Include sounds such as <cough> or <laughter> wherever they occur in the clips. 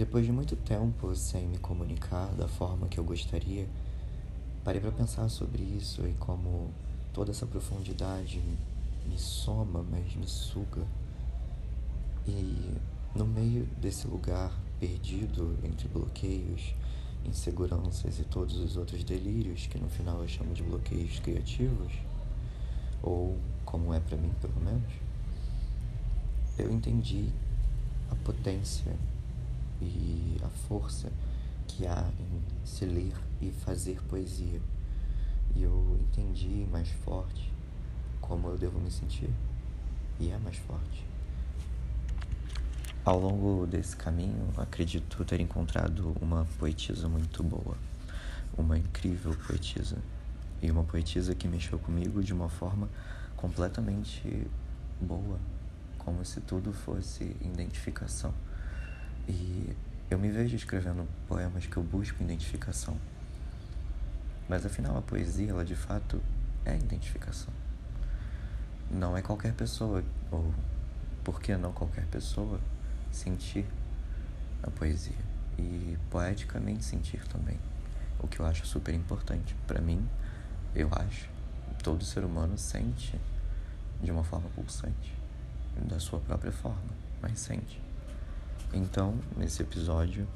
Depois de muito tempo sem me comunicar da forma que eu gostaria, parei para pensar sobre isso e como toda essa profundidade me soma, mas me suga. E no meio desse lugar perdido entre bloqueios, inseguranças e todos os outros delírios que no final eu chamo de bloqueios criativos, ou como é para mim, pelo menos, eu entendi a potência e a força que há em se ler e fazer poesia. E eu entendi mais forte como eu devo me sentir. E é mais forte. Ao longo desse caminho, acredito ter encontrado uma poetisa muito boa, uma incrível poetisa, e uma poetisa que mexeu comigo de uma forma completamente boa, como se tudo fosse identificação. E eu me vejo escrevendo poemas que eu busco identificação. Mas afinal, a poesia, ela de fato é identificação. Não é qualquer pessoa, ou por que não qualquer pessoa, sentir a poesia e poeticamente sentir também, o que eu acho super importante. Para mim, eu acho, todo ser humano sente de uma forma pulsante, da sua própria forma, mas sente. Então, nesse episódio,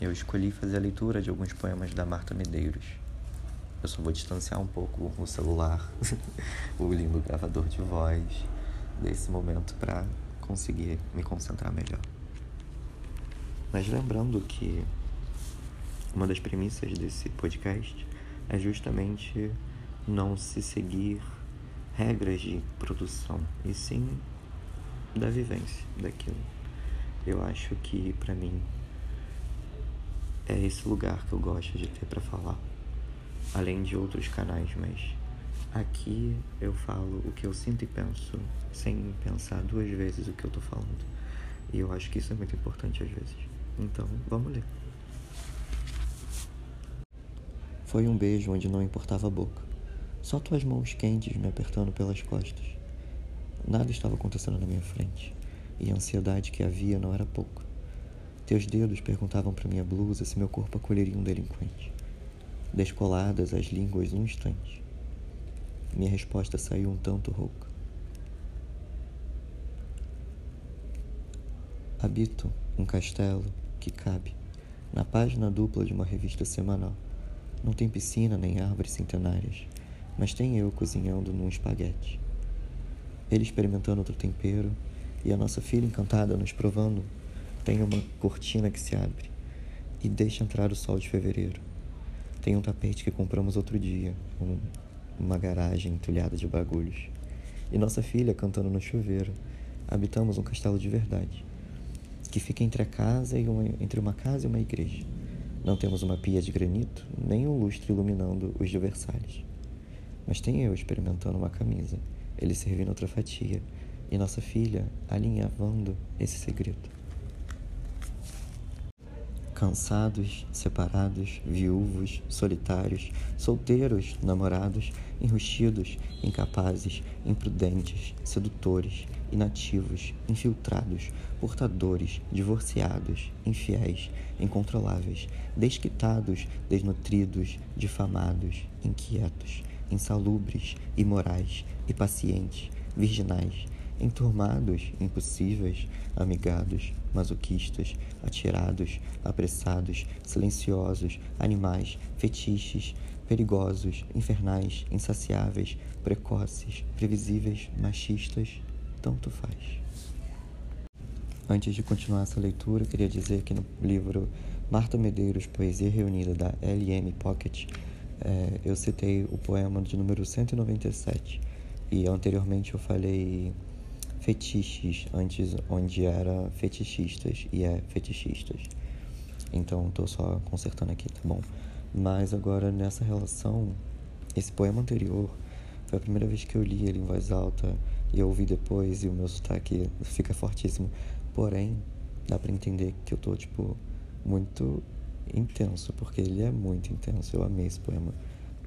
eu escolhi fazer a leitura de alguns poemas da Marta Medeiros. Eu só vou distanciar um pouco o celular, <laughs> o lindo gravador de voz desse momento para conseguir me concentrar melhor. Mas lembrando que uma das premissas desse podcast é justamente não se seguir regras de produção, e sim da vivência daquilo. Eu acho que para mim é esse lugar que eu gosto de ter para falar, além de outros canais, mas Aqui eu falo o que eu sinto e penso, sem pensar duas vezes o que eu tô falando. E eu acho que isso é muito importante às vezes. Então, vamos ler. Foi um beijo onde não importava a boca. Só tuas mãos quentes me apertando pelas costas. Nada estava acontecendo na minha frente, e a ansiedade que havia não era pouca. Teus dedos perguntavam para minha blusa se meu corpo acolheria um delinquente. Descoladas as línguas num instante. Minha resposta saiu um tanto rouca. Habito um castelo que cabe na página dupla de uma revista semanal. Não tem piscina nem árvores centenárias, mas tem eu cozinhando num espaguete. Ele experimentando outro tempero e a nossa filha encantada nos provando. Tem uma cortina que se abre e deixa entrar o sol de fevereiro. Tem um tapete que compramos outro dia, um uma garagem entulhada de bagulhos. E nossa filha cantando no chuveiro. Habitamos um castelo de verdade, que fica entre a casa e uma, entre uma casa e uma igreja. Não temos uma pia de granito, nem um lustre iluminando os de Versalhes. Mas tem eu experimentando uma camisa, ele servindo outra fatia, e nossa filha alinhavando esse segredo. Cansados, separados, viúvos, solitários, solteiros, namorados, enrustidos, incapazes, imprudentes, sedutores, inativos, infiltrados, portadores, divorciados, infiéis, incontroláveis, desquitados, desnutridos, difamados, inquietos, insalubres, imorais, impacientes, virginais, enturmados, impossíveis, amigados, masoquistas, atirados, apressados, silenciosos, animais, fetiches, perigosos, infernais, insaciáveis, precoces, previsíveis, machistas, tanto faz. Antes de continuar essa leitura, queria dizer que no livro Marta Medeiros, Poesia Reunida, da LM Pocket, é, eu citei o poema de número 197. E anteriormente eu falei fetiches, antes onde era fetichistas e é fetichistas. Então estou só consertando aqui, tá bom? Mas agora nessa relação, esse poema anterior foi a primeira vez que eu li ele em voz alta e eu ouvi depois e o meu sotaque fica fortíssimo. Porém, dá para entender que eu tô tipo muito intenso, porque ele é muito intenso. Eu amei esse poema.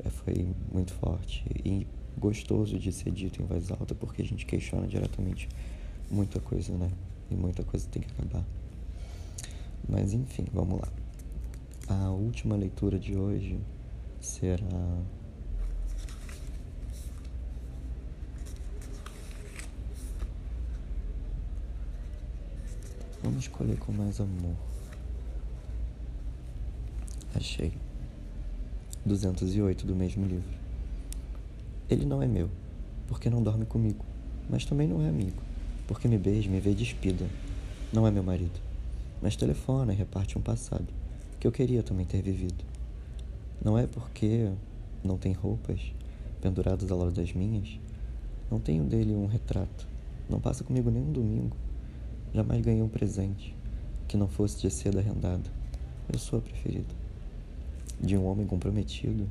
É, foi muito forte e gostoso de ser dito em voz alta, porque a gente questiona diretamente muita coisa, né? E muita coisa tem que acabar. Mas enfim, vamos lá. A última leitura de hoje será Vamos escolher com mais amor. Achei. 208 do mesmo livro. Ele não é meu, porque não dorme comigo, mas também não é amigo, porque me beija me vê despida. Não é meu marido, mas telefona e reparte um passado que eu queria também ter vivido. Não é porque não tem roupas penduradas ao lado das minhas, não tenho dele um retrato, não passa comigo nem um domingo. Jamais ganhei um presente que não fosse de seda arrendada. Eu sou a preferida. De um homem comprometido,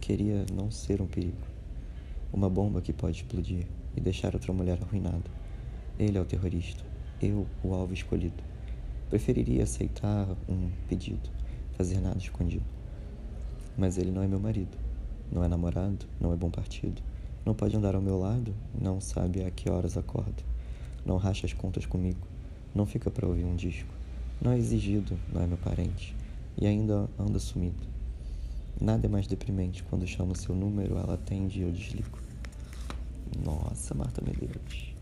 queria não ser um perigo. Uma bomba que pode explodir e deixar outra mulher arruinada. Ele é o terrorista, eu o alvo escolhido. Preferiria aceitar um pedido, fazer nada escondido. Mas ele não é meu marido, não é namorado, não é bom partido. Não pode andar ao meu lado, não sabe a que horas acordo não racha as contas comigo, não fica para ouvir um disco, não é exigido, não é meu parente, e ainda anda sumido. Nada é mais deprimente quando chamo seu número, ela atende e eu desligo. Nossa, Marta Medeiros.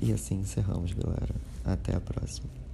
E assim encerramos, galera. Até a próxima.